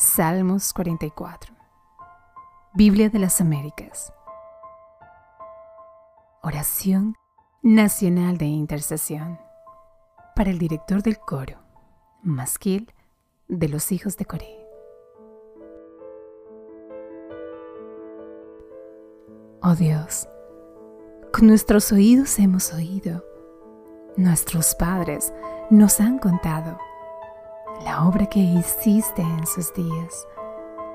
Salmos 44. Biblia de las Américas. Oración Nacional de Intercesión. Para el director del coro, Masquil de los hijos de Coré. Oh Dios, con nuestros oídos hemos oído, nuestros padres nos han contado la obra que hiciste en sus días,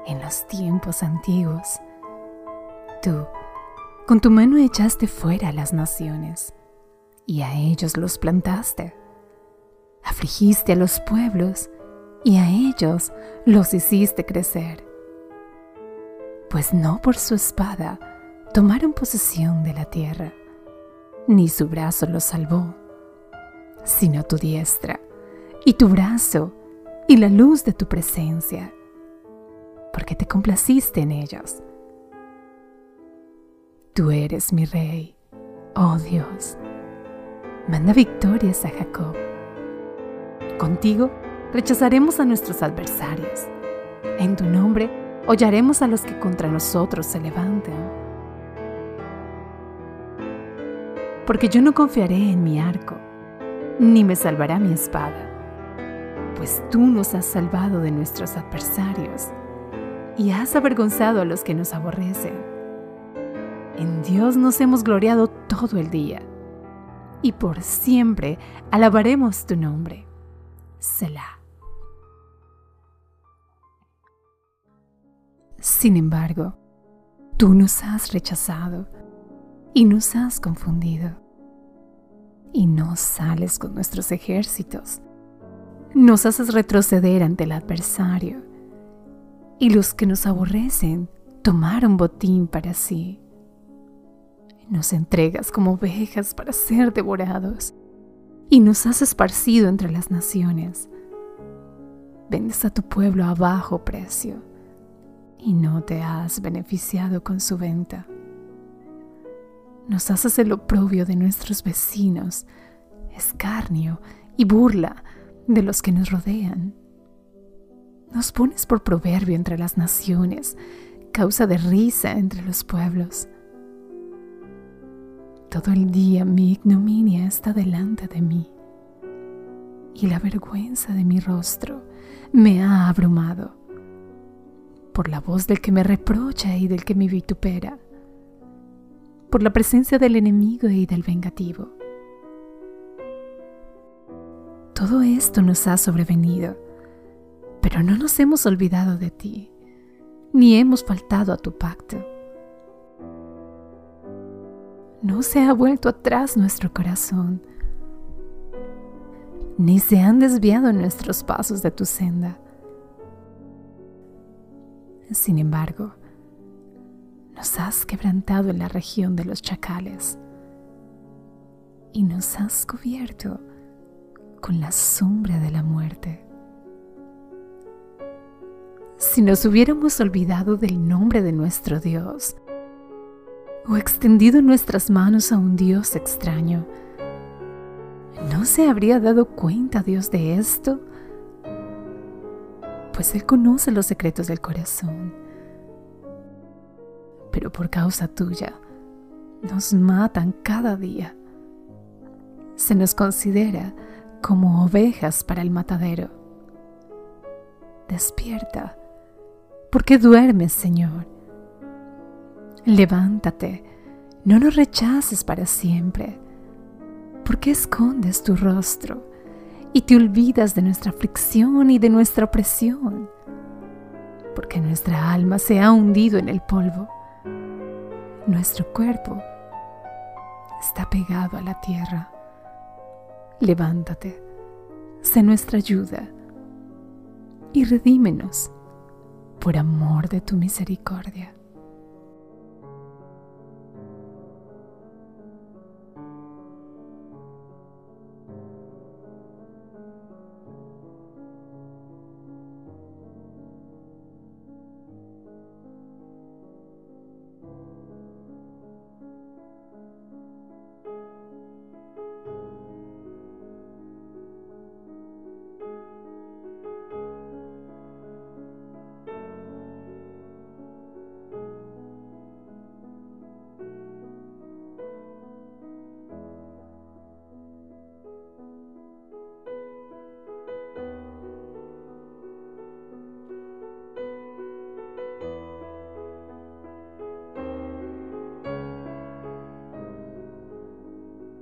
en los tiempos antiguos. Tú, con tu mano echaste fuera a las naciones, y a ellos los plantaste. Afligiste a los pueblos, y a ellos los hiciste crecer. Pues no por su espada tomaron posesión de la tierra, ni su brazo los salvó, sino tu diestra y tu brazo y la luz de tu presencia, porque te complaciste en ellos. Tú eres mi rey, oh Dios. Manda victorias a Jacob. Contigo rechazaremos a nuestros adversarios. En tu nombre hollaremos a los que contra nosotros se levantan. Porque yo no confiaré en mi arco, ni me salvará mi espada pues tú nos has salvado de nuestros adversarios y has avergonzado a los que nos aborrecen. En Dios nos hemos gloriado todo el día y por siempre alabaremos tu nombre. Selah. Sin embargo, tú nos has rechazado y nos has confundido y no sales con nuestros ejércitos nos haces retroceder ante el adversario, y los que nos aborrecen tomaron botín para sí. Nos entregas como ovejas para ser devorados, y nos has esparcido entre las naciones. Vendes a tu pueblo a bajo precio, y no te has beneficiado con su venta. Nos haces el oprobio de nuestros vecinos, escarnio y burla de los que nos rodean. Nos pones por proverbio entre las naciones, causa de risa entre los pueblos. Todo el día mi ignominia está delante de mí y la vergüenza de mi rostro me ha abrumado por la voz del que me reprocha y del que me vitupera, por la presencia del enemigo y del vengativo todo esto nos ha sobrevenido, pero no nos hemos olvidado de ti, ni hemos faltado a tu pacto. No se ha vuelto atrás nuestro corazón, ni se han desviado nuestros pasos de tu senda. Sin embargo, nos has quebrantado en la región de los chacales y nos has cubierto con la sombra de la muerte. Si nos hubiéramos olvidado del nombre de nuestro Dios o extendido nuestras manos a un Dios extraño, ¿no se habría dado cuenta Dios de esto? Pues Él conoce los secretos del corazón. Pero por causa tuya, nos matan cada día. Se nos considera como ovejas para el matadero. Despierta. ¿Por qué duermes, Señor? Levántate, no nos rechaces para siempre. ¿Por qué escondes tu rostro y te olvidas de nuestra aflicción y de nuestra opresión? Porque nuestra alma se ha hundido en el polvo. Nuestro cuerpo está pegado a la tierra. Levántate, sé nuestra ayuda y redímenos por amor de tu misericordia.